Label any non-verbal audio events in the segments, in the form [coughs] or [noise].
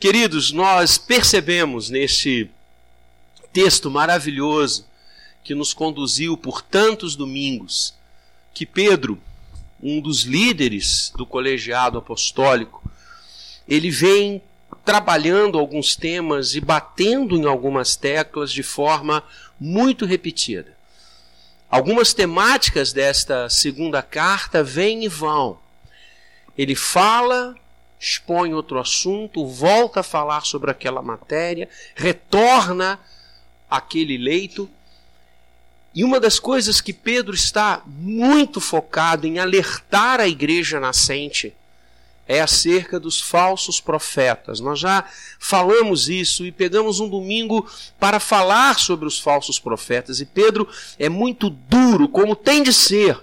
Queridos, nós percebemos neste texto maravilhoso que nos conduziu por tantos domingos que Pedro, um dos líderes do colegiado apostólico, ele vem trabalhando alguns temas e batendo em algumas teclas de forma muito repetida. Algumas temáticas desta segunda carta vêm e vão. Ele fala expõe outro assunto, volta a falar sobre aquela matéria, retorna àquele leito. E uma das coisas que Pedro está muito focado em alertar a igreja nascente é acerca dos falsos profetas. Nós já falamos isso e pegamos um domingo para falar sobre os falsos profetas. E Pedro é muito duro, como tem de ser,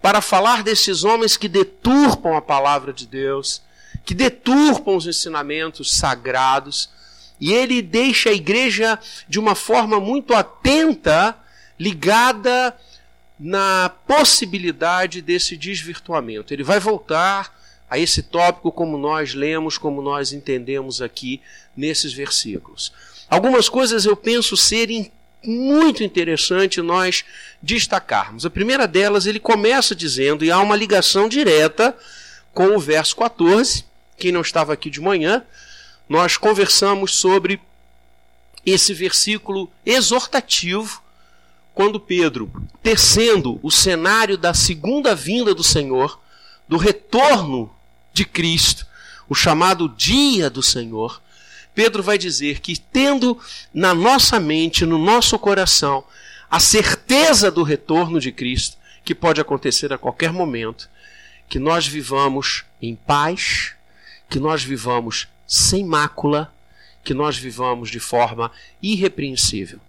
para falar desses homens que deturpam a palavra de Deus, que deturpam os ensinamentos sagrados, e ele deixa a igreja de uma forma muito atenta, ligada na possibilidade desse desvirtuamento. Ele vai voltar a esse tópico como nós lemos, como nós entendemos aqui nesses versículos. Algumas coisas eu penso serem muito interessante nós destacarmos. A primeira delas, ele começa dizendo, e há uma ligação direta com o verso 14, quem não estava aqui de manhã, nós conversamos sobre esse versículo exortativo, quando Pedro, tecendo o cenário da segunda vinda do Senhor, do retorno de Cristo, o chamado dia do Senhor, Pedro vai dizer que, tendo na nossa mente, no nosso coração, a certeza do retorno de Cristo, que pode acontecer a qualquer momento, que nós vivamos em paz, que nós vivamos sem mácula, que nós vivamos de forma irrepreensível.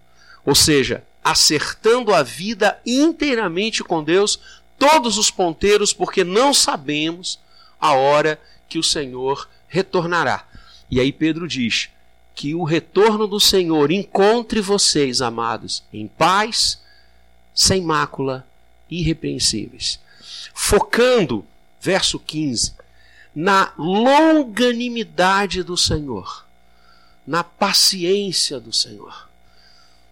Ou seja, acertando a vida inteiramente com Deus, todos os ponteiros, porque não sabemos a hora que o Senhor retornará. E aí Pedro diz que o retorno do Senhor encontre vocês, amados, em paz, sem mácula, irrepreensíveis. Focando, verso 15, na longanimidade do Senhor, na paciência do Senhor.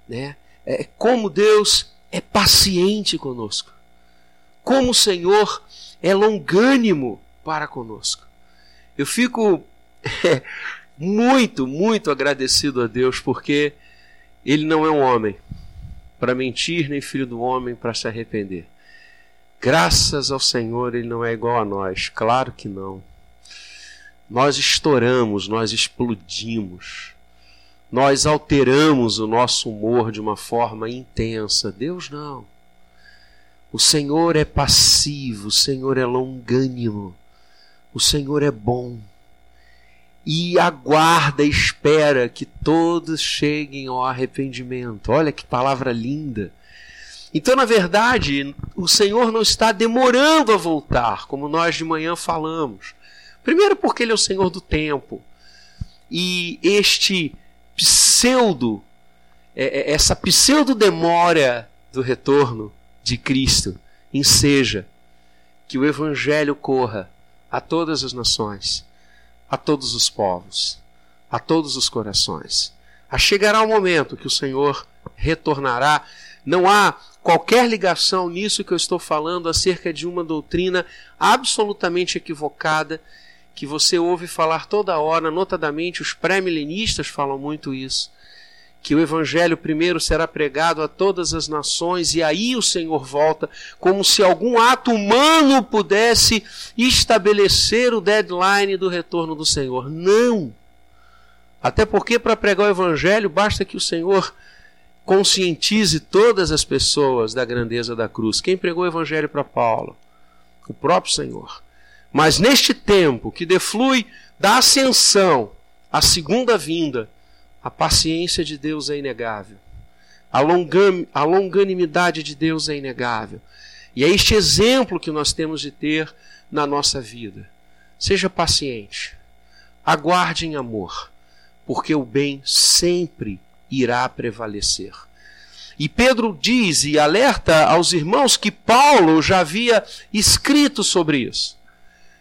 Né? É, como Deus é paciente conosco, como o Senhor é longânimo para conosco. Eu fico [laughs] é, muito, muito agradecido a Deus porque Ele não é um homem para mentir, nem filho do homem para se arrepender. Graças ao Senhor, Ele não é igual a nós, claro que não. Nós estouramos, nós explodimos, nós alteramos o nosso humor de uma forma intensa. Deus não. O Senhor é passivo, o Senhor é longânimo, o Senhor é bom. E aguarda, espera que todos cheguem ao arrependimento. Olha que palavra linda. Então, na verdade, o Senhor não está demorando a voltar, como nós de manhã falamos. Primeiro, porque Ele é o Senhor do tempo. E este pseudo, é, é, essa pseudo-demora do retorno de Cristo enseja que o Evangelho corra a todas as nações, a todos os povos, a todos os corações. A chegará o momento que o Senhor retornará. Não há qualquer ligação nisso que eu estou falando acerca de uma doutrina absolutamente equivocada que você ouve falar toda hora, notadamente os pré-milenistas falam muito isso, que o evangelho primeiro será pregado a todas as nações e aí o Senhor volta, como se algum ato humano pudesse estabelecer o deadline do retorno do Senhor. Não! Até porque para pregar o evangelho basta que o Senhor conscientize todas as pessoas da grandeza da cruz. Quem pregou o evangelho para Paulo? O próprio Senhor. Mas neste tempo que deflui da ascensão à segunda vinda, a paciência de Deus é inegável. A, longam, a longanimidade de Deus é inegável. E é este exemplo que nós temos de ter na nossa vida. Seja paciente. Aguarde em amor, porque o bem sempre irá prevalecer. E Pedro diz e alerta aos irmãos que Paulo já havia escrito sobre isso.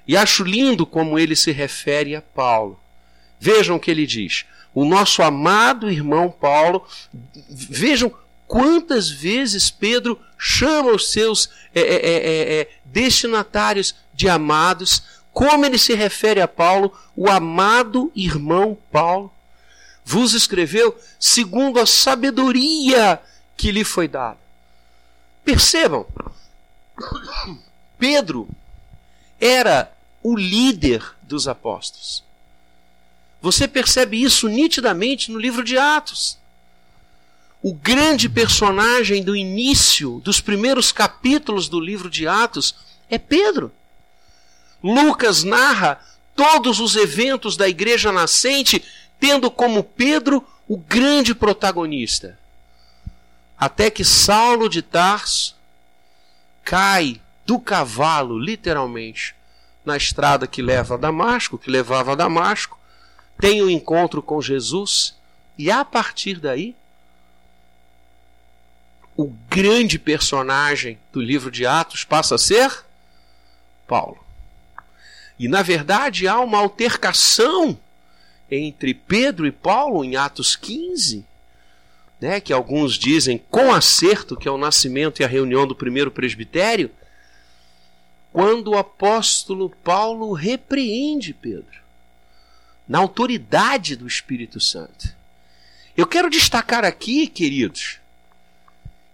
E acho lindo como ele se refere a Paulo. Vejam o que ele diz. O nosso amado irmão Paulo, vejam quantas vezes Pedro chama os seus é, é, é, é, destinatários de amados, como ele se refere a Paulo, o amado irmão Paulo, vos escreveu segundo a sabedoria que lhe foi dada. Percebam, Pedro era o líder dos apóstolos. Você percebe isso nitidamente no livro de Atos. O grande personagem do início, dos primeiros capítulos do livro de Atos, é Pedro. Lucas narra todos os eventos da igreja nascente, tendo como Pedro o grande protagonista. Até que Saulo de Tarso cai do cavalo, literalmente, na estrada que leva a Damasco, que levava a Damasco, tem o um encontro com Jesus, e a partir daí, o grande personagem do livro de Atos passa a ser Paulo. E na verdade há uma altercação entre Pedro e Paulo em Atos 15, né, que alguns dizem com acerto que é o nascimento e a reunião do primeiro presbitério, quando o apóstolo Paulo repreende Pedro, na autoridade do Espírito Santo. Eu quero destacar aqui, queridos,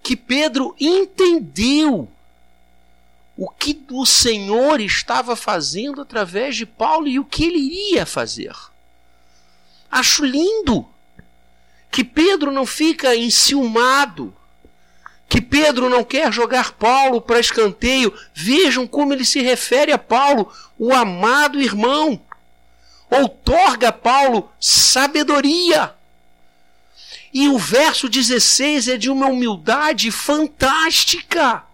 que Pedro entendeu o que o Senhor estava fazendo através de Paulo e o que ele iria fazer. Acho lindo que Pedro não fica enciumado, que Pedro não quer jogar Paulo para escanteio. Vejam como ele se refere a Paulo, o amado irmão. Outorga a Paulo sabedoria. E o verso 16 é de uma humildade fantástica.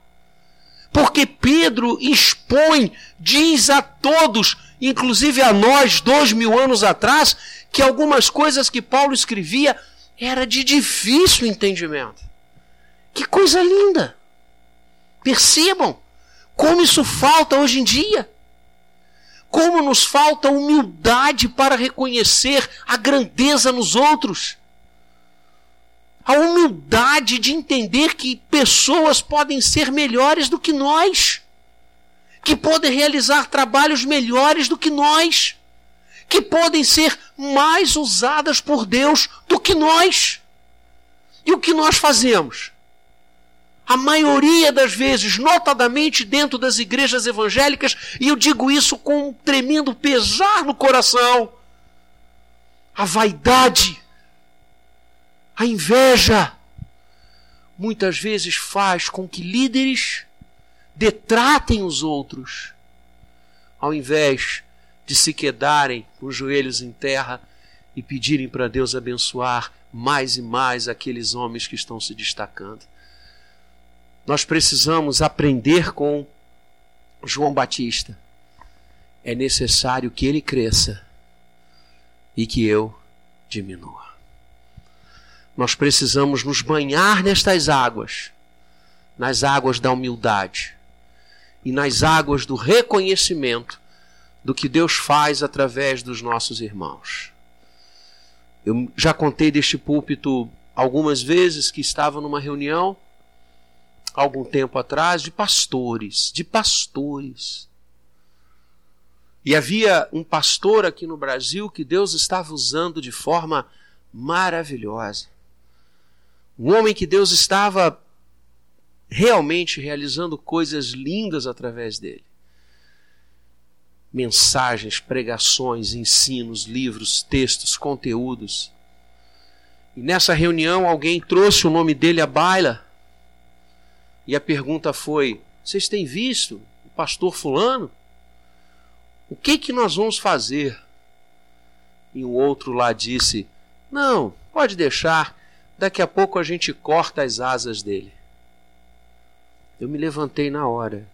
Porque Pedro expõe, diz a todos, inclusive a nós, dois mil anos atrás, que algumas coisas que Paulo escrevia era de difícil entendimento. Que coisa linda! Percebam como isso falta hoje em dia. Como nos falta humildade para reconhecer a grandeza nos outros a humildade de entender que pessoas podem ser melhores do que nós, que podem realizar trabalhos melhores do que nós, que podem ser mais usadas por Deus do que nós. E o que nós fazemos? A maioria das vezes, notadamente dentro das igrejas evangélicas, e eu digo isso com um tremendo pesar no coração, a vaidade a inveja muitas vezes faz com que líderes detratem os outros, ao invés de se quedarem com os joelhos em terra e pedirem para Deus abençoar mais e mais aqueles homens que estão se destacando. Nós precisamos aprender com João Batista. É necessário que ele cresça e que eu diminua. Nós precisamos nos banhar nestas águas, nas águas da humildade e nas águas do reconhecimento do que Deus faz através dos nossos irmãos. Eu já contei deste púlpito algumas vezes que estava numa reunião algum tempo atrás de pastores, de pastores. E havia um pastor aqui no Brasil que Deus estava usando de forma maravilhosa. Um homem que Deus estava realmente realizando coisas lindas através dele. Mensagens, pregações, ensinos, livros, textos, conteúdos. E nessa reunião alguém trouxe o nome dele à baila. E a pergunta foi: Vocês têm visto o pastor Fulano? O que que nós vamos fazer? E um outro lá disse: Não, pode deixar daqui a pouco a gente corta as asas dele. Eu me levantei na hora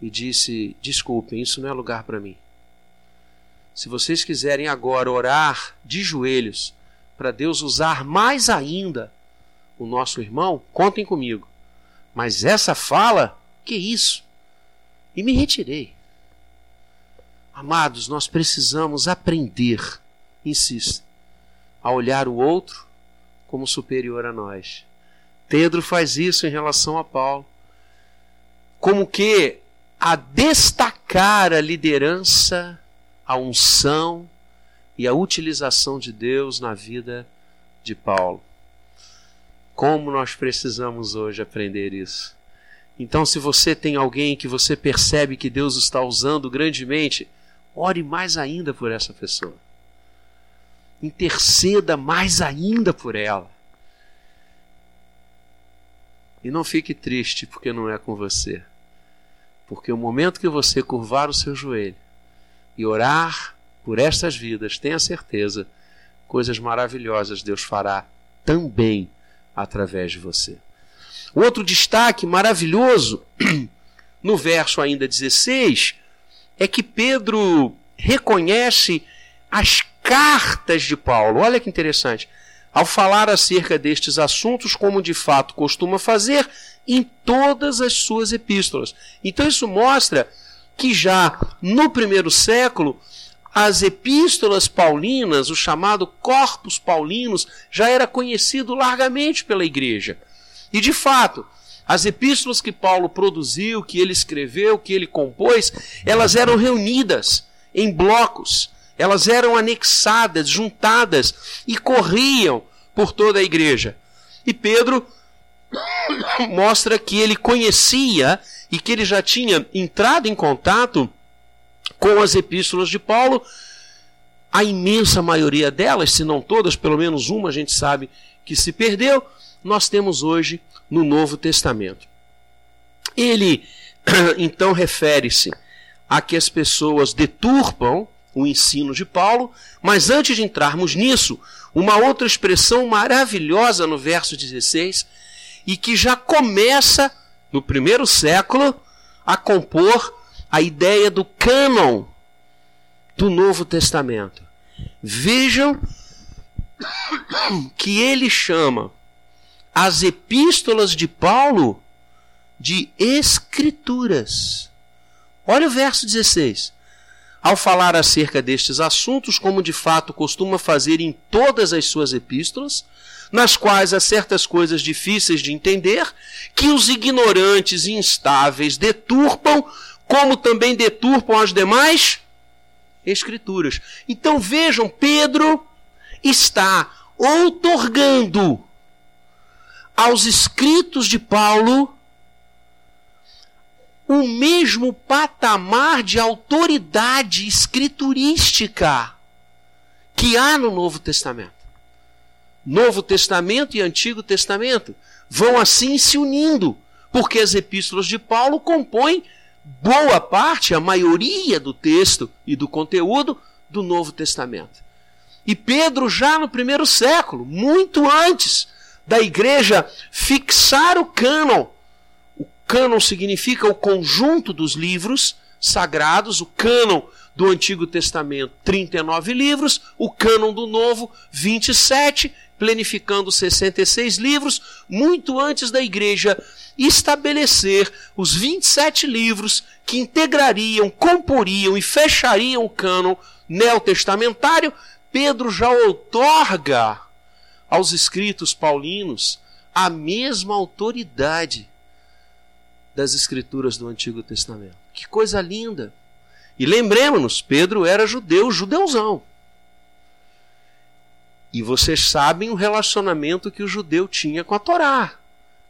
e disse: Desculpem, isso não é lugar para mim. Se vocês quiserem agora orar de joelhos para Deus usar mais ainda o nosso irmão, contem comigo. Mas essa fala, que isso? E me retirei. Amados, nós precisamos aprender insistem a olhar o outro como superior a nós. Pedro faz isso em relação a Paulo, como que a destacar a liderança, a unção e a utilização de Deus na vida de Paulo. Como nós precisamos hoje aprender isso. Então, se você tem alguém que você percebe que Deus está usando grandemente, ore mais ainda por essa pessoa. Interceda mais ainda por ela. E não fique triste porque não é com você. Porque o momento que você curvar o seu joelho e orar por estas vidas, tenha certeza, coisas maravilhosas Deus fará também através de você. Outro destaque maravilhoso, [clears throat] no verso ainda 16, é que Pedro reconhece as cartas de Paulo. Olha que interessante. Ao falar acerca destes assuntos, como de fato costuma fazer em todas as suas epístolas. Então, isso mostra que já no primeiro século, as epístolas paulinas, o chamado Corpus Paulinos, já era conhecido largamente pela igreja. E de fato, as epístolas que Paulo produziu, que ele escreveu, que ele compôs, elas eram reunidas em blocos, elas eram anexadas, juntadas e corriam por toda a igreja. E Pedro [coughs] mostra que ele conhecia e que ele já tinha entrado em contato com as epístolas de Paulo. A imensa maioria delas, se não todas, pelo menos uma a gente sabe que se perdeu, nós temos hoje no Novo Testamento. Ele [coughs] então refere-se a que as pessoas deturpam o ensino de Paulo, mas antes de entrarmos nisso, uma outra expressão maravilhosa no verso 16 e que já começa no primeiro século a compor a ideia do cânon do Novo Testamento. Vejam que ele chama as epístolas de Paulo de escrituras. Olha o verso 16. Ao falar acerca destes assuntos, como de fato costuma fazer em todas as suas epístolas, nas quais há certas coisas difíceis de entender, que os ignorantes e instáveis deturpam, como também deturpam as demais escrituras. Então vejam, Pedro está outorgando aos escritos de Paulo o mesmo patamar de autoridade escriturística que há no Novo Testamento. Novo Testamento e Antigo Testamento vão assim se unindo, porque as epístolas de Paulo compõem boa parte, a maioria do texto e do conteúdo do Novo Testamento. E Pedro, já no primeiro século, muito antes da igreja fixar o cânon. Cânon significa o conjunto dos livros sagrados, o cânon do Antigo Testamento, 39 livros, o cânon do Novo, 27, planificando 66 livros, muito antes da igreja estabelecer os 27 livros que integrariam, comporiam e fechariam o cânon neotestamentário, Pedro já outorga aos escritos paulinos a mesma autoridade das escrituras do Antigo Testamento. Que coisa linda! E lembremos-nos, Pedro era judeu, judeuzão. E vocês sabem o relacionamento que o judeu tinha com a Torá,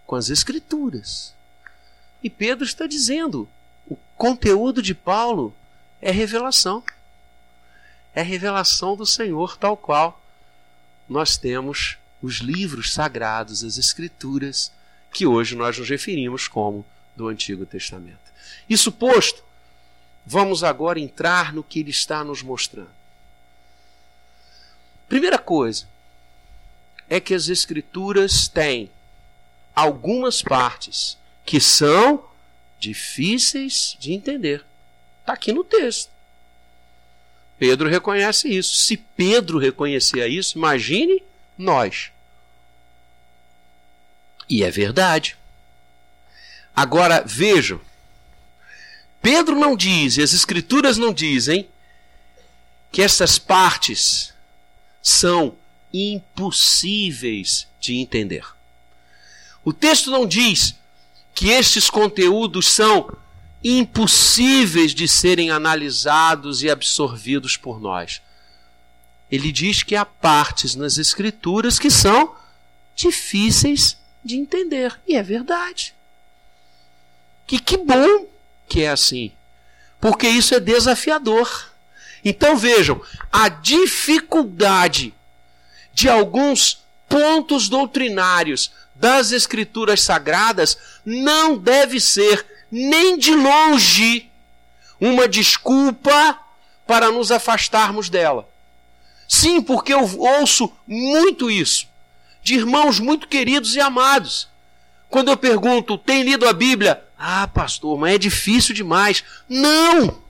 com as escrituras. E Pedro está dizendo: o conteúdo de Paulo é revelação. É revelação do Senhor tal qual nós temos os livros sagrados, as escrituras, que hoje nós nos referimos como do Antigo Testamento. Isso posto, vamos agora entrar no que ele está nos mostrando. Primeira coisa é que as Escrituras têm algumas partes que são difíceis de entender. Está aqui no texto. Pedro reconhece isso. Se Pedro reconhecia isso, imagine nós. E é verdade. Agora vejam. Pedro não diz, e as escrituras não dizem, que essas partes são impossíveis de entender. O texto não diz que estes conteúdos são impossíveis de serem analisados e absorvidos por nós. Ele diz que há partes nas Escrituras que são difíceis de entender. E é verdade. Que que bom que é assim. Porque isso é desafiador. Então vejam, a dificuldade de alguns pontos doutrinários das Escrituras Sagradas não deve ser nem de longe uma desculpa para nos afastarmos dela. Sim, porque eu ouço muito isso de irmãos muito queridos e amados. Quando eu pergunto, tem lido a Bíblia? Ah, pastor, mas é difícil demais. Não!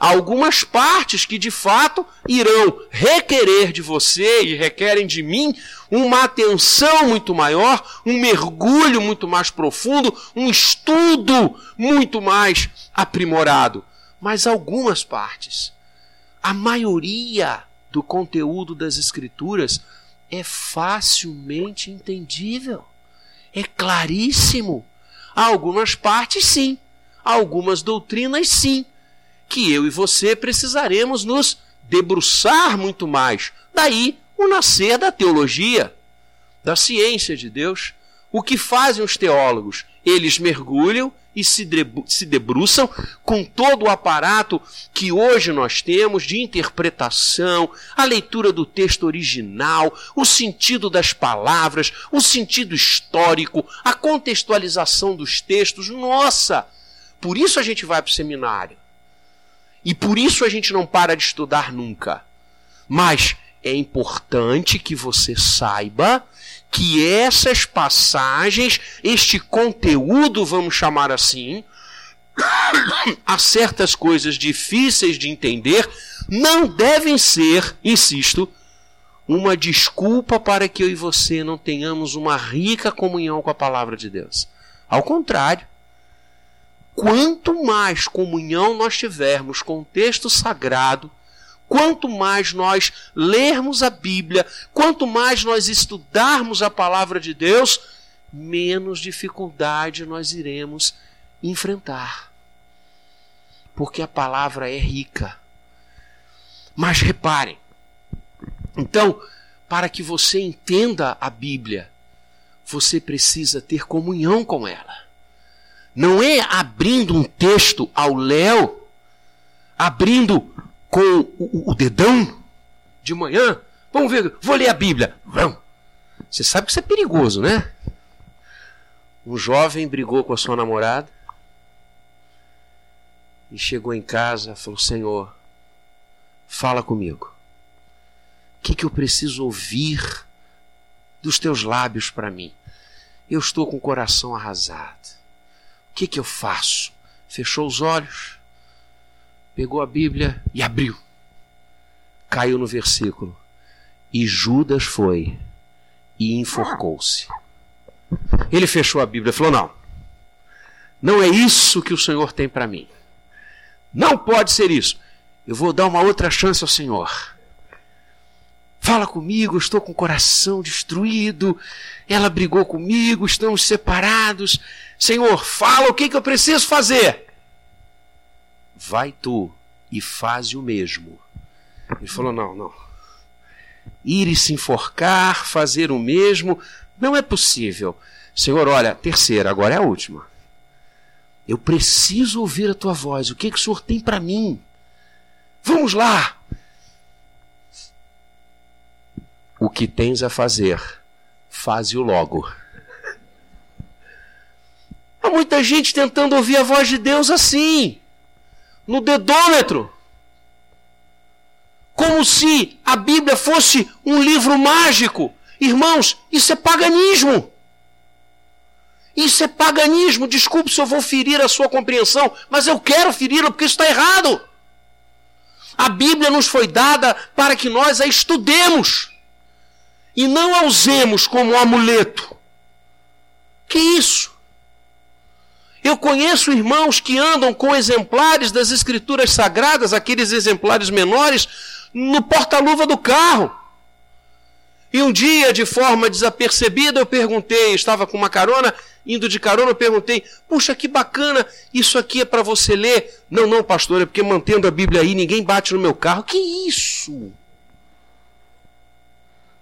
algumas partes que de fato irão requerer de você e requerem de mim uma atenção muito maior, um mergulho muito mais profundo, um estudo muito mais aprimorado. Mas algumas partes, a maioria do conteúdo das Escrituras é facilmente entendível, é claríssimo. Algumas partes, sim, algumas doutrinas, sim que eu e você precisaremos nos debruçar muito mais. Daí o nascer da teologia, da ciência de Deus. O que fazem os teólogos? Eles mergulham e se, debruçam com todo o aparato que hoje nós temos de interpretação, a leitura do texto original, o sentido das palavras, o sentido histórico, a contextualização dos textos. Nossa! Por isso a gente vai para o seminário. E por isso a gente não para de estudar nunca. Mas é importante que você saiba que essas passagens, este conteúdo, vamos chamar assim, há certas coisas difíceis de entender, não devem ser, insisto, uma desculpa para que eu e você não tenhamos uma rica comunhão com a palavra de Deus. Ao contrário, quanto mais comunhão nós tivermos com o texto sagrado, quanto mais nós lermos a Bíblia, quanto mais nós estudarmos a palavra de Deus, menos dificuldade nós iremos enfrentar. Porque a palavra é rica. Mas reparem, então, para que você entenda a Bíblia, você precisa ter comunhão com ela. Não é abrindo um texto ao léu, abrindo com o, o, dedão de manhã. Vamos ver, vou ler a Bíblia. Vamos. Você sabe que isso é perigoso, né? Um jovem brigou com a sua namorada e chegou em casa falou: Senhor, fala comigo. O que, que eu preciso ouvir dos teus lábios para mim? Eu estou com o coração arrasado. O que, que eu faço? Fechou os olhos, pegou a Bíblia e abriu. Caiu no versículo. E Judas foi e enforcou-se. Ele fechou a Bíblia e falou: Não, não é isso que o Senhor tem para mim. Não pode ser isso. Eu vou dar uma outra chance ao Senhor. Fala comigo, estou com o coração destruído. Ela brigou comigo, estamos separados. Senhor, fala o que, que eu preciso fazer. Vai tu e faz o mesmo. Ele falou: não, não. Ir e se enforcar, fazer o mesmo, não é possível. Senhor, olha, terceira, agora é a última. Eu preciso ouvir a tua voz. O que, que o Senhor tem para mim? Vamos lá. O que tens a fazer, faze-o logo. Há muita gente tentando ouvir a voz de Deus assim, no dedômetro. Como se a Bíblia fosse um livro mágico. Irmãos, isso é paganismo. Isso é paganismo. Desculpe se eu vou ferir a sua compreensão, mas eu quero feri-la porque isso está errado. A Bíblia nos foi dada para que nós a estudemos e não a usemos como um amuleto. Que isso? Eu conheço irmãos que andam com exemplares das Escrituras Sagradas, aqueles exemplares menores, no porta-luva do carro. E um dia, de forma desapercebida, eu perguntei, estava com uma carona, indo de carona, eu perguntei: Puxa, que bacana, isso aqui é para você ler? Não, não, pastor, é porque mantendo a Bíblia aí, ninguém bate no meu carro. Que isso?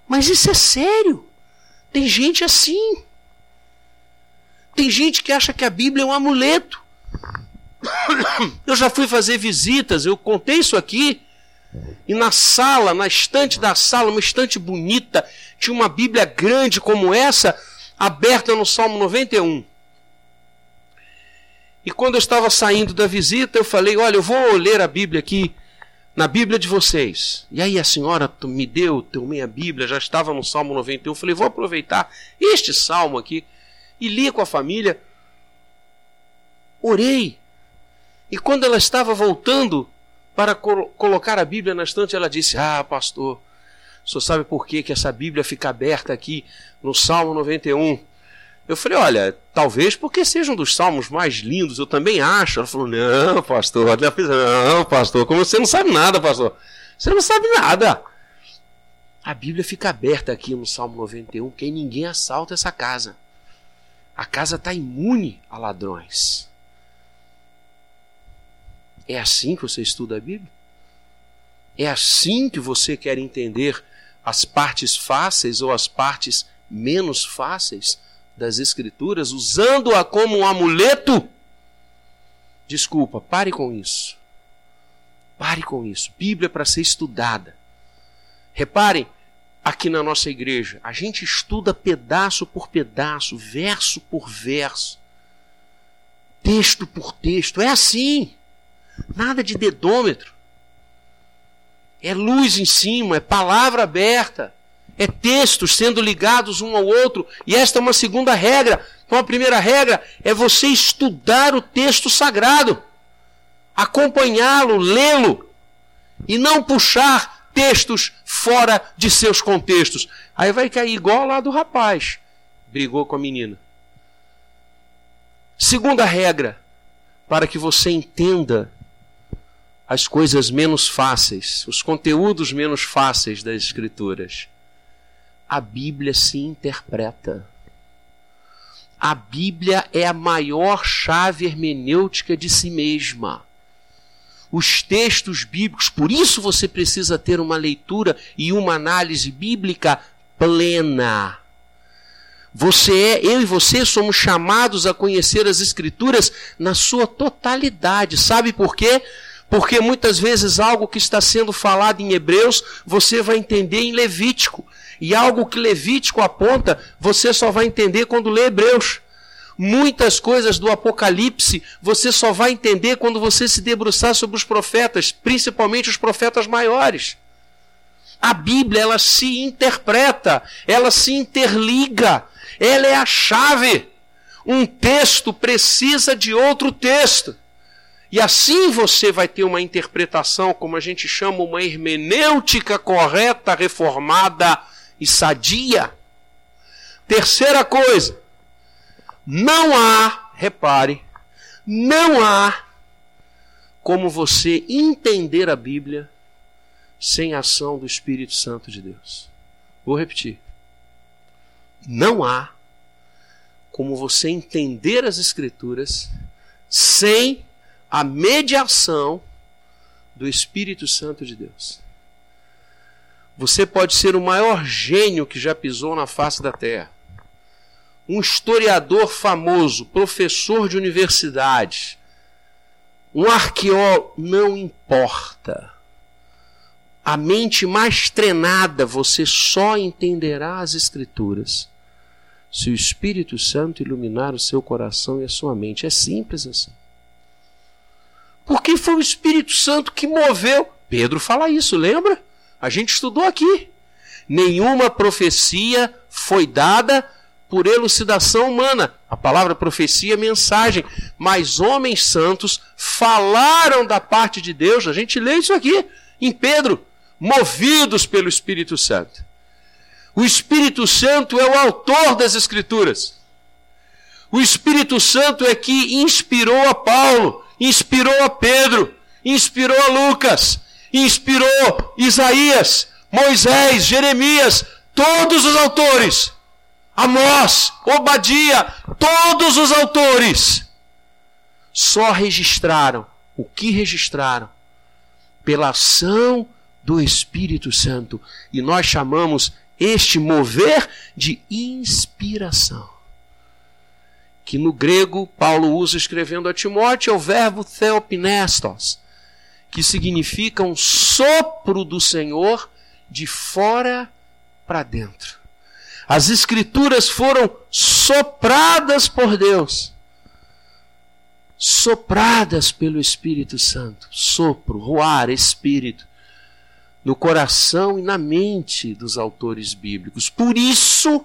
Mas isso é sério. Tem gente assim. Tem gente que acha que a Bíblia é um amuleto. Eu já fui fazer visitas, eu contei isso aqui. E na sala, na estante da sala, uma estante bonita, tinha uma Bíblia grande como essa, aberta no Salmo 91. E quando eu estava saindo da visita, eu falei: Olha, eu vou ler a Bíblia aqui, na Bíblia de vocês. E aí a senhora me deu, tomei a Bíblia, já estava no Salmo 91. Eu falei: Vou aproveitar este salmo aqui e li com a família. Orei. E quando ela estava voltando para colocar a Bíblia na estante, ela disse: Ah, pastor, senhor sabe por que, que essa Bíblia fica aberta aqui no Salmo 91? Eu falei: Olha, talvez porque seja um dos salmos mais lindos, eu também acho. Ela falou: Não, pastor, não, pastor, como você não sabe nada, pastor. Você não sabe nada. A Bíblia fica aberta aqui no Salmo 91, porque ninguém assalta essa casa. A casa está imune a ladrões. É assim que você estuda a Bíblia? É assim que você quer entender as partes fáceis ou as partes menos fáceis das Escrituras, usando-a como um amuleto? Desculpa, pare com isso. Pare com isso. Bíblia é para ser estudada. Reparem, aqui na nossa igreja, a gente estuda pedaço por pedaço, verso por verso, texto por texto. É assim. Nada de dedômetro. É luz em cima, é palavra aberta, é textos sendo ligados um ao outro. E esta é uma segunda regra. Então a primeira regra é você estudar o texto sagrado, acompanhá-lo, lê-lo e não puxar textos fora de seus contextos. Aí vai cair igual lá do rapaz, brigou com a menina. Segunda regra, para que você entenda as coisas menos fáceis, os conteúdos menos fáceis das Escrituras. A Bíblia se interpreta. A Bíblia é a maior chave hermenêutica de si mesma. Os textos bíblicos, por isso você precisa ter uma leitura e uma análise bíblica plena. Você é, eu e você somos chamados a conhecer as Escrituras na sua totalidade. Sabe por quê? Porque muitas vezes algo que está sendo falado em Hebreus, você vai entender em Levítico. E algo que Levítico aponta, você só vai entender quando lê Hebreus. Muitas coisas do Apocalipse você só vai entender quando você se debruçar sobre os profetas, principalmente os profetas maiores. A Bíblia, ela se interpreta, ela se interliga, ela é a chave. Um texto precisa de outro texto. E assim você vai ter uma interpretação, como a gente chama, uma hermenêutica correta, reformada e sadia. Terceira coisa, não há, repare, não há como você entender a Bíblia sem a ação do Espírito Santo de Deus. Vou repetir. Não há como você entender as Escrituras sem a mediação do Espírito Santo de Deus. Você pode ser o maior gênio que já pisou na face da terra. Um historiador famoso, professor de universidade, um arqueólogo, não importa. A mente mais treinada, você só entenderá as Escrituras se o Espírito Santo iluminar o seu coração e a sua mente. É simples assim. Porque foi o Espírito Santo que moveu. Pedro fala isso, lembra? A gente estudou aqui. Nenhuma profecia foi dada por elucidação humana. A palavra profecia é mensagem. Mas homens santos falaram da parte de Deus. A gente lê isso aqui em Pedro, movidos pelo Espírito Santo. O Espírito Santo é o autor das Escrituras. O Espírito Santo é que inspirou a Paulo inspirou a Pedro, inspirou a Lucas, inspirou Isaías, Moisés, Jeremias, Todos os autores, Amós, Obadia, todos os autores, só registraram o que registraram pela ação do Espírito Santo. E nós chamamos este mover de inspiração. Que no grego Paulo usa escrevendo a Timóteo é o verbo theopnestos, que significa um sopro do Senhor de fora para dentro. As escrituras foram sopradas por Deus, sopradas pelo Espírito Santo, sopro, roar, espírito no coração e na mente dos autores bíblicos. Por isso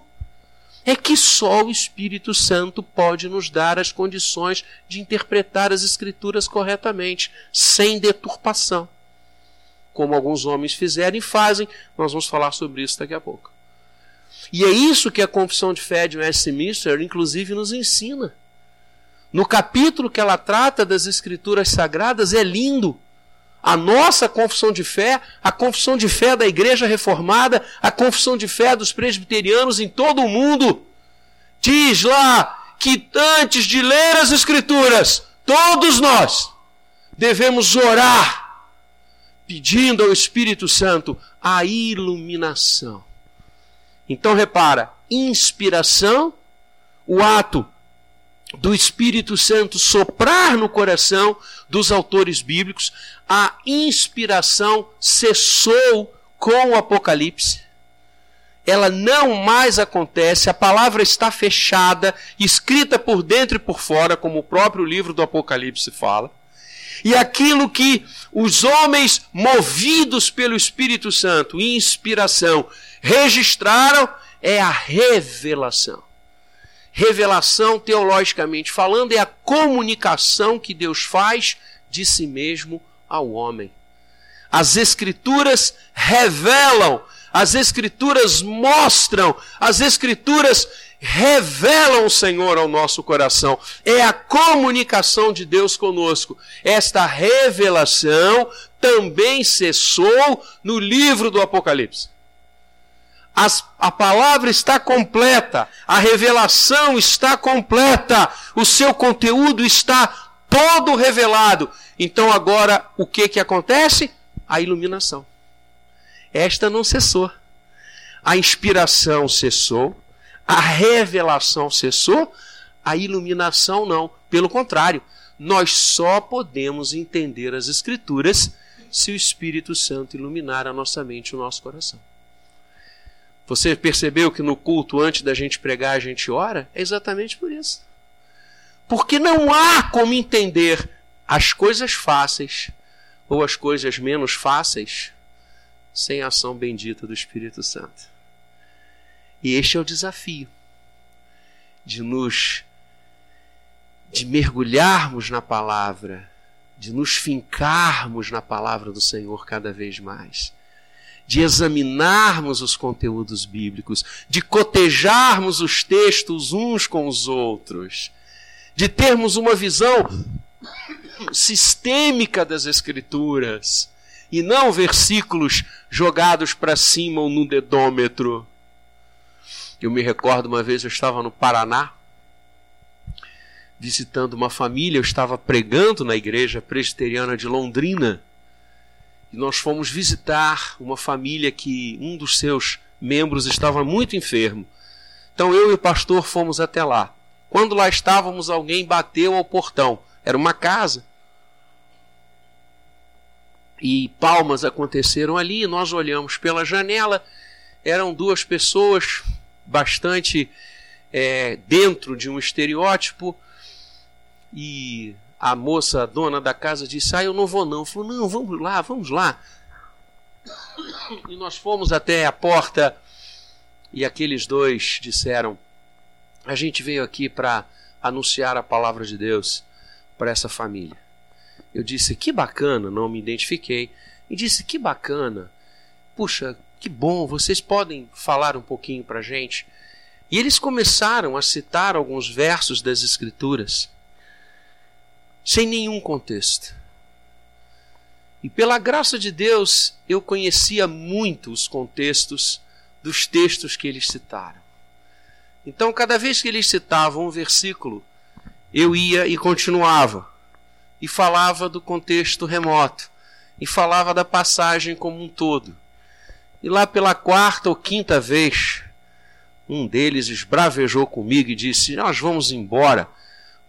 é que só o Espírito Santo pode nos dar as condições de interpretar as Escrituras corretamente, sem deturpação. Como alguns homens fizeram e fazem, nós vamos falar sobre isso daqui a pouco. E é isso que a Confissão de Fé de Westminster, inclusive, nos ensina. No capítulo que ela trata das Escrituras Sagradas, é lindo a nossa confissão de fé, a confissão de fé da Igreja Reformada, a confissão de fé dos presbiterianos em todo o mundo. Diz lá que antes de ler as Escrituras, todos nós devemos orar, pedindo ao Espírito Santo a iluminação. Então repara, inspiração, o ato do Espírito Santo soprar no coração dos autores bíblicos, a inspiração cessou com o Apocalipse. Ela não mais acontece, a palavra está fechada, escrita por dentro e por fora, como o próprio livro do Apocalipse fala. E aquilo que os homens movidos pelo Espírito Santo, inspiração, registraram é a revelação. Revelação, teologicamente falando, é a comunicação que Deus faz de si mesmo ao homem. As Escrituras revelam, as Escrituras mostram, as Escrituras revelam o Senhor ao nosso coração. É a comunicação de Deus conosco. Esta revelação também cessou no livro do Apocalipse. As, a palavra está completa, a revelação está completa, o seu conteúdo está todo revelado. Então agora o que que acontece? A iluminação. Esta não cessou. A inspiração cessou, a revelação cessou, a iluminação não. Pelo contrário, nós só podemos entender as Escrituras se o Espírito Santo iluminar a nossa mente e o nosso coração. Você percebeu que no culto, antes da gente pregar, a gente ora? É exatamente por isso. Porque não há como entender as coisas fáceis ou as coisas menos fáceis sem a ação bendita do Espírito Santo. E este é o desafio de nos de mergulharmos na palavra, de nos fincarmos na palavra do Senhor cada vez mais de examinarmos os conteúdos bíblicos, de cotejarmos os textos uns com os outros, de termos uma visão sistêmica das Escrituras e não versículos jogados para cima ou no dedômetro. Eu me recordo uma vez eu estava no Paraná visitando uma família, eu estava pregando na igreja presbiteriana de Londrina e nós fomos visitar uma família que um dos seus membros estava muito enfermo. Então eu e o pastor fomos até lá. Quando lá estávamos, alguém bateu ao portão. Era uma casa. E palmas aconteceram ali, nós olhamos pela janela, eram duas pessoas bastante é, dentro de um estereótipo, e a moça, a dona da casa, disse: Ah, eu não vou não. Falou: Não, vamos lá, vamos lá. E nós fomos até a porta e aqueles dois disseram: A gente veio aqui para anunciar a palavra de Deus para essa família. Eu disse: Que bacana, não me identifiquei. E disse: Que bacana. Puxa, que bom, vocês podem falar um pouquinho para a gente. E eles começaram a citar alguns versos das Escrituras sem nenhum contexto. E pela graça de Deus, eu conhecia muito os contextos dos textos que eles citaram. Então, cada vez que eles citavam um versículo, eu ia e continuava, e falava do contexto remoto, e falava da passagem como um todo. E lá pela quarta ou quinta vez, um deles esbravejou comigo e disse: Nós vamos embora,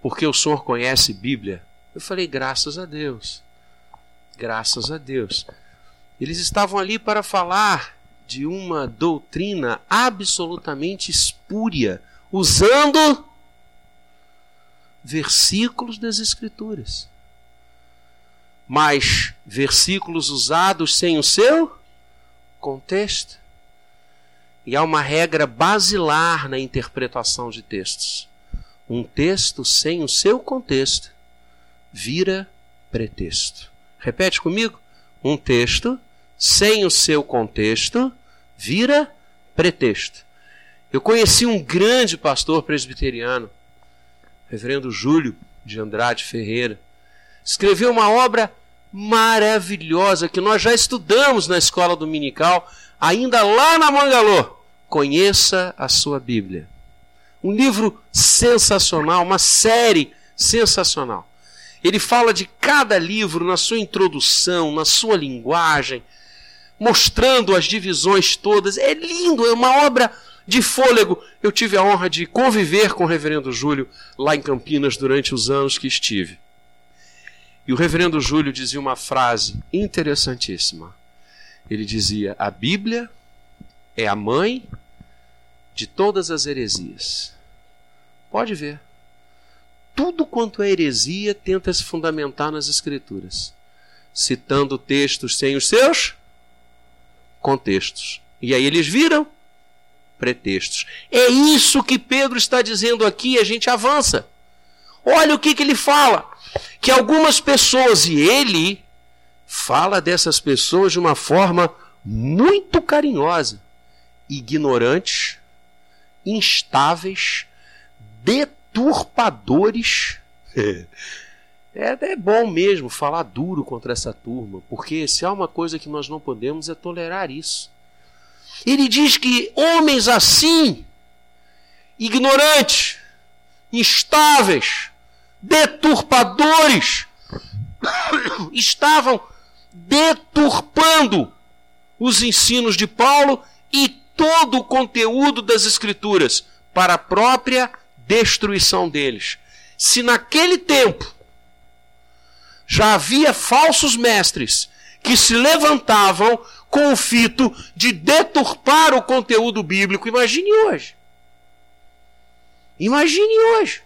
porque o senhor conhece Bíblia. Eu falei: Graças a Deus. Graças a Deus. Eles estavam ali para falar de uma doutrina absolutamente espúria, usando versículos das Escrituras. Mas versículos usados sem o seu contexto. E há uma regra basilar na interpretação de textos. Um texto sem o seu contexto vira pretexto. Repete comigo. Um texto sem o seu contexto vira pretexto. Eu conheci um grande pastor presbiteriano, reverendo Júlio de Andrade Ferreira. Escreveu uma obra maravilhosa que nós já estudamos na escola dominical, ainda lá na Mangalô. Conheça a sua Bíblia. Um livro sensacional, uma série sensacional. Ele fala de cada livro na sua introdução, na sua linguagem, mostrando as divisões todas. É lindo, é uma obra de fôlego. Eu tive a honra de conviver com o reverendo Júlio lá em Campinas durante os anos que estive. E o reverendo Júlio dizia uma frase interessantíssima. Ele dizia: A Bíblia é a mãe de todas as heresias. Pode ver. Tudo quanto é heresia tenta se fundamentar nas Escrituras, citando textos sem os seus contextos. E aí eles viram pretextos. É isso que Pedro está dizendo aqui, a gente avança. Olha o que, que ele fala: que algumas pessoas, e ele fala dessas pessoas de uma forma muito carinhosa, ignorantes, instáveis, deturpadores. É, é bom mesmo falar duro contra essa turma, porque se há uma coisa que nós não podemos é tolerar isso. Ele diz que homens assim, ignorantes, instáveis, deturpadores, [coughs] estavam deturpando os ensinos de Paulo e todo o conteúdo das Escrituras para a própria destruição deles. Se naquele tempo já havia falsos mestres que se levantavam com o fito de deturpar o conteúdo bíblico. Imagine hoje. Imagine hoje.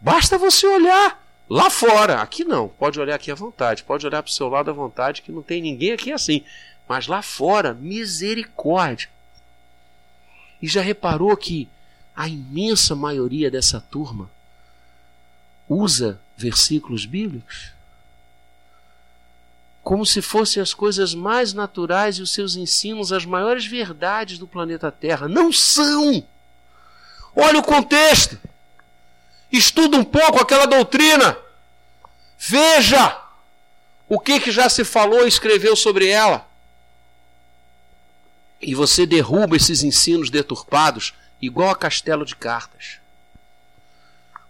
Basta você olhar lá fora. Aqui não. Pode olhar aqui à vontade. Pode olhar para o seu lado à vontade, que não tem ninguém aqui assim. Mas lá fora, misericórdia. E já reparou que a imensa maioria dessa turma usa versículos bíblicos como se fossem as coisas mais naturais e os seus ensinos as maiores verdades do planeta Terra. Não são! Olha o contexto. Estuda um pouco aquela doutrina. Veja o que, que já se falou e escreveu sobre ela. E você derruba esses ensinos deturpados igual a castelo de cartas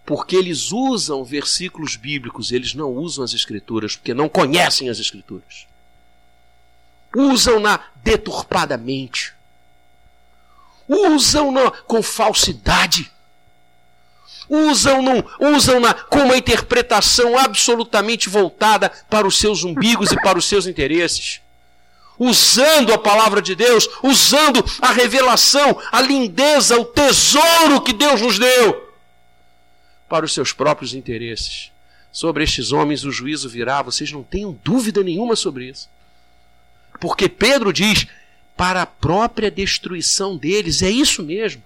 porque eles usam versículos bíblicos, eles não usam as escrituras, porque não conhecem as escrituras. Usam-na deturpadamente. Usam-na com falsidade. Usam-na usam com uma interpretação absolutamente voltada para os seus umbigos e para os seus interesses. Usando a palavra de Deus, usando a revelação, a lindeza, o tesouro que Deus nos deu para os seus próprios interesses. Sobre estes homens o juízo virá, vocês não tenham dúvida nenhuma sobre isso. Porque Pedro diz: para a própria destruição deles, é isso mesmo.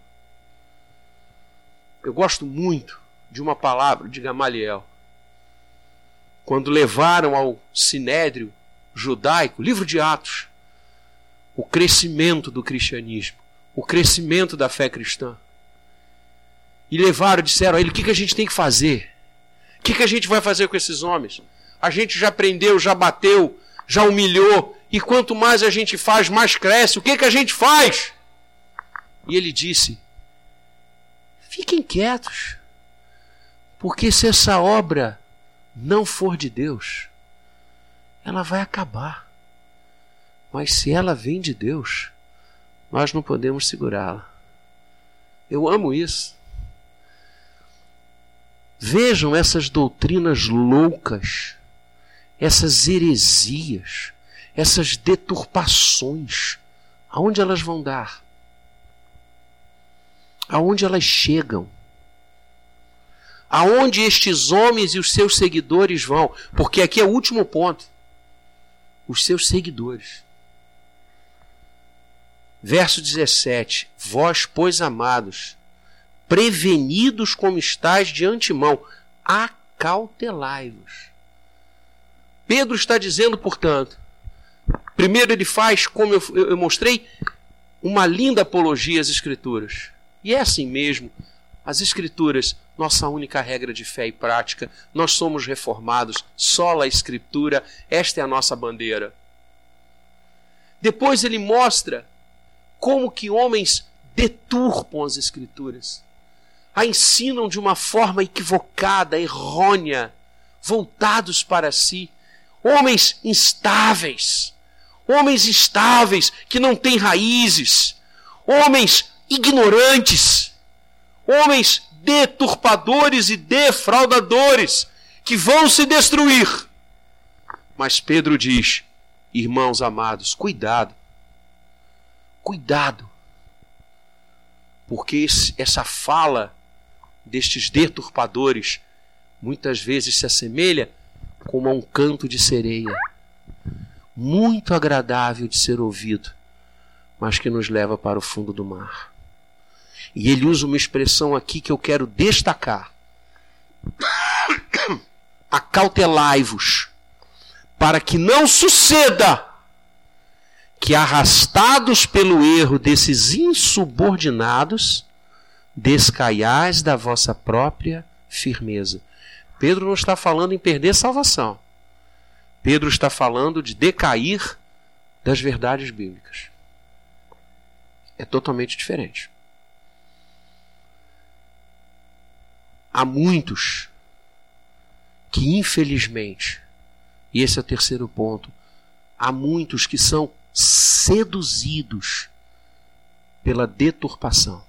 Eu gosto muito de uma palavra de Gamaliel. Quando levaram ao sinédrio judaico, livro de Atos, o crescimento do cristianismo, o crescimento da fé cristã e levaram, disseram a ele: o que, que a gente tem que fazer? O que, que a gente vai fazer com esses homens? A gente já prendeu, já bateu, já humilhou E quanto mais a gente faz, mais cresce. O que, que a gente faz? E ele disse: Fiquem quietos, porque se essa obra não for de Deus, ela vai acabar. Mas se ela vem de Deus, nós não podemos segurá-la. Eu amo isso. Vejam essas doutrinas loucas, essas heresias, essas deturpações. Aonde elas vão dar? Aonde elas chegam? Aonde estes homens e os seus seguidores vão? Porque aqui é o último ponto. Os seus seguidores. Verso 17: Vós, pois, amados, prevenidos como estáis de antemão, acautelai-vos. Pedro está dizendo, portanto, primeiro ele faz, como eu, eu mostrei, uma linda apologia às Escrituras. E é assim mesmo. As Escrituras, nossa única regra de fé e prática, nós somos reformados, só a Escritura, esta é a nossa bandeira. Depois ele mostra como que homens deturpam as Escrituras, a ensinam de uma forma equivocada, errônea, voltados para si. Homens instáveis, homens instáveis que não têm raízes, homens ignorantes, homens deturpadores e defraudadores que vão se destruir. Mas Pedro diz: irmãos amados, cuidado, cuidado, porque esse, essa fala destes deturpadores muitas vezes se assemelha como a um canto de sereia, muito agradável de ser ouvido, mas que nos leva para o fundo do mar. E ele usa uma expressão aqui que eu quero destacar: acautelai-vos, para que não suceda que, arrastados pelo erro desses insubordinados, descaiais da vossa própria firmeza. Pedro não está falando em perder salvação. Pedro está falando de decair das verdades bíblicas. É totalmente diferente. Há muitos que, infelizmente, e esse é o terceiro ponto, há muitos que são seduzidos pela deturpação.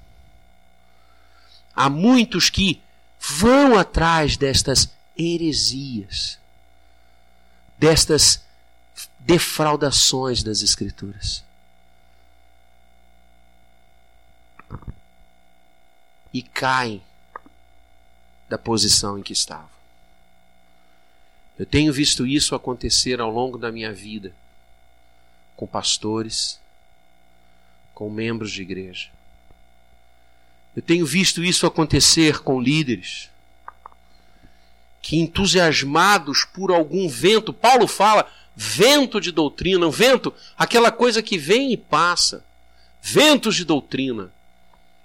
Há muitos que vão atrás destas heresias, destas defraudações das Escrituras. E caem da posição em que estavam. Eu tenho visto isso acontecer ao longo da minha vida com pastores, com membros de igreja. Eu tenho visto isso acontecer com líderes que, entusiasmados por algum vento, Paulo fala vento de doutrina, um vento, aquela coisa que vem e passa, ventos de doutrina.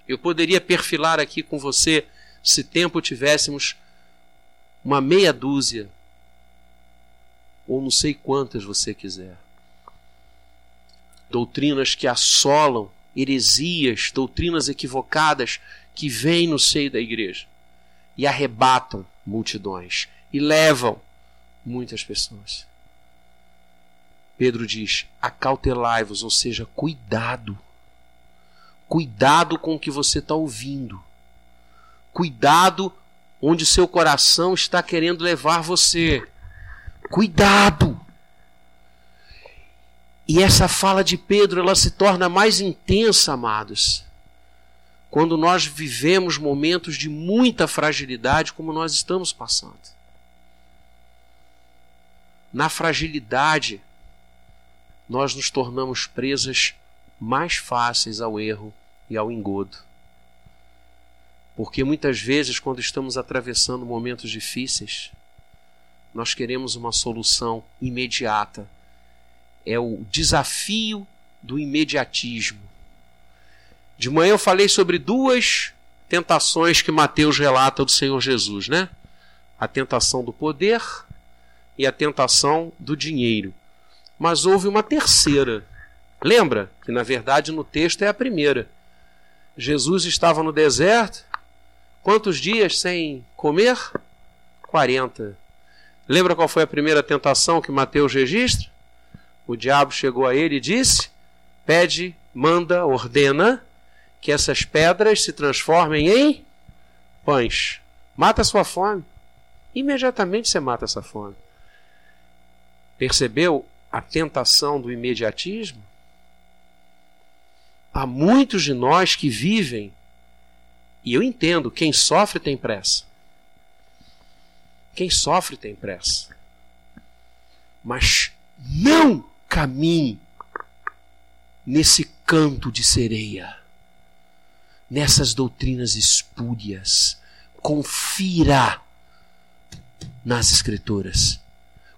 Eu poderia perfilar aqui com você, se tempo tivéssemos, uma meia dúzia, ou não sei quantas você quiser doutrinas que assolam, heresias, doutrinas equivocadas que vêm no seio da igreja e arrebatam multidões e levam muitas pessoas. Pedro diz: acautelai-vos, ou seja, cuidado. Cuidado com o que você está ouvindo. Cuidado onde seu coração está querendo levar você. Cuidado! E essa fala de Pedro, ela se torna mais intensa, amados, quando nós vivemos momentos de muita fragilidade, como nós estamos passando. Na fragilidade, nós nos tornamos presas mais fáceis ao erro e ao engodo. Porque muitas vezes, quando estamos atravessando momentos difíceis, nós queremos uma solução imediata é o desafio do imediatismo. De manhã eu falei sobre duas tentações que Mateus relata do Senhor Jesus, né? A tentação do poder e a tentação do dinheiro. Mas houve uma terceira. Lembra que na verdade no texto é a primeira. Jesus estava no deserto, quantos dias sem comer? 40. Lembra qual foi a primeira tentação que Mateus registra? O diabo chegou a ele e disse: Pede, manda, ordena que essas pedras se transformem em pães. Mata sua fome. Imediatamente você mata essa fome. Percebeu a tentação do imediatismo? Há muitos de nós que vivem, e eu entendo, quem sofre tem pressa. Quem sofre tem pressa. Mas não caminhe nesse canto de sereia, nessas doutrinas espúrias. Confira nas Escrituras.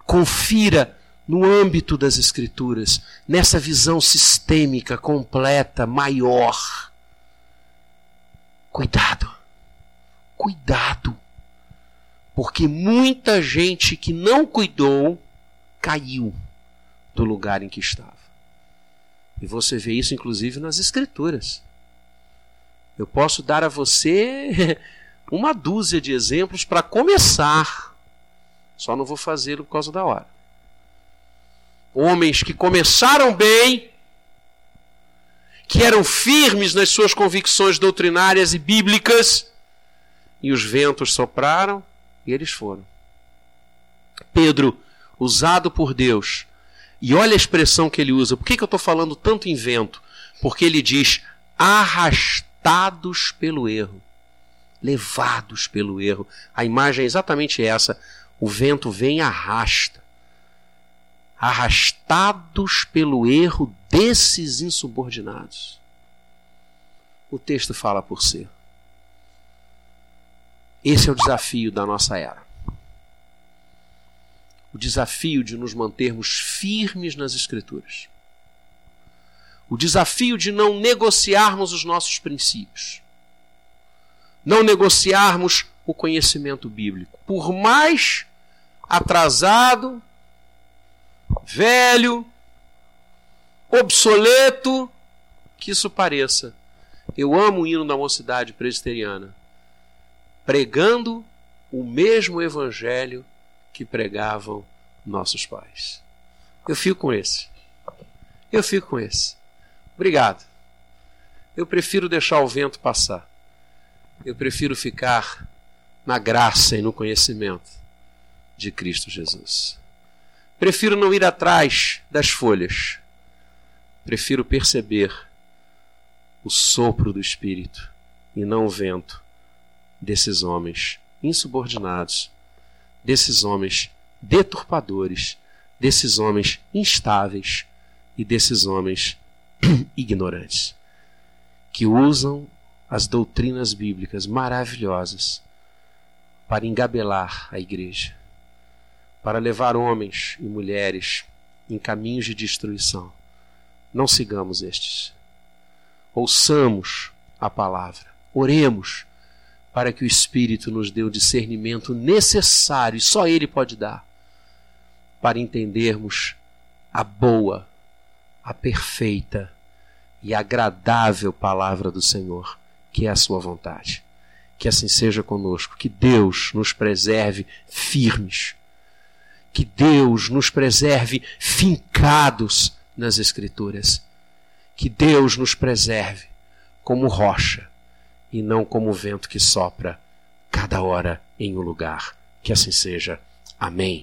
Confira no âmbito das Escrituras, nessa visão sistêmica, completa, maior. Cuidado, cuidado, porque muita gente que não cuidou caiu do lugar em que estava. E você vê isso inclusive nas Escrituras. Eu posso dar a você [laughs] uma dúzia de exemplos para começar, só não vou fazê-lo por causa da hora homens que começaram bem, que eram firmes nas suas convicções doutrinárias e bíblicas, e os ventos sopraram e eles foram. Pedro, usado por Deus, e olha a expressão que ele usa. Por que, que eu estou falando tanto em vento? Porque ele diz arrastados pelo erro, levados pelo erro. A imagem é exatamente essa. O vento vem e arrasta arrastados pelo erro desses insubordinados. O texto fala por si. Esse é o desafio da nossa era. O desafio de nos mantermos firmes nas Escrituras. O desafio de não negociarmos os nossos princípios. Não negociarmos o conhecimento bíblico. Por mais atrasado, velho, obsoleto que isso pareça. Eu amo o hino da mocidade presbiteriana, pregando o mesmo evangelho que pregavam nossos pais. Eu fico com esse. Eu fico com esse. Obrigado. Eu prefiro deixar o vento passar. Eu prefiro ficar na graça e no conhecimento de Cristo Jesus. Prefiro não ir atrás das folhas. Prefiro perceber o sopro do Espírito e não o vento desses homens insubordinados, desses homens deturpadores, desses homens instáveis e desses homens [clears throat] ignorantes, que usam as doutrinas bíblicas maravilhosas para engabelar a igreja para levar homens e mulheres em caminhos de destruição. Não sigamos estes. Ouçamos a palavra. Oremos para que o Espírito nos dê o discernimento necessário, e só Ele pode dar, para entendermos a boa, a perfeita e agradável palavra do Senhor, que é a Sua vontade. Que assim seja conosco, que Deus nos preserve firmes que Deus nos preserve fincados nas Escrituras. Que Deus nos preserve como rocha e não como vento que sopra cada hora em um lugar. Que assim seja. Amém.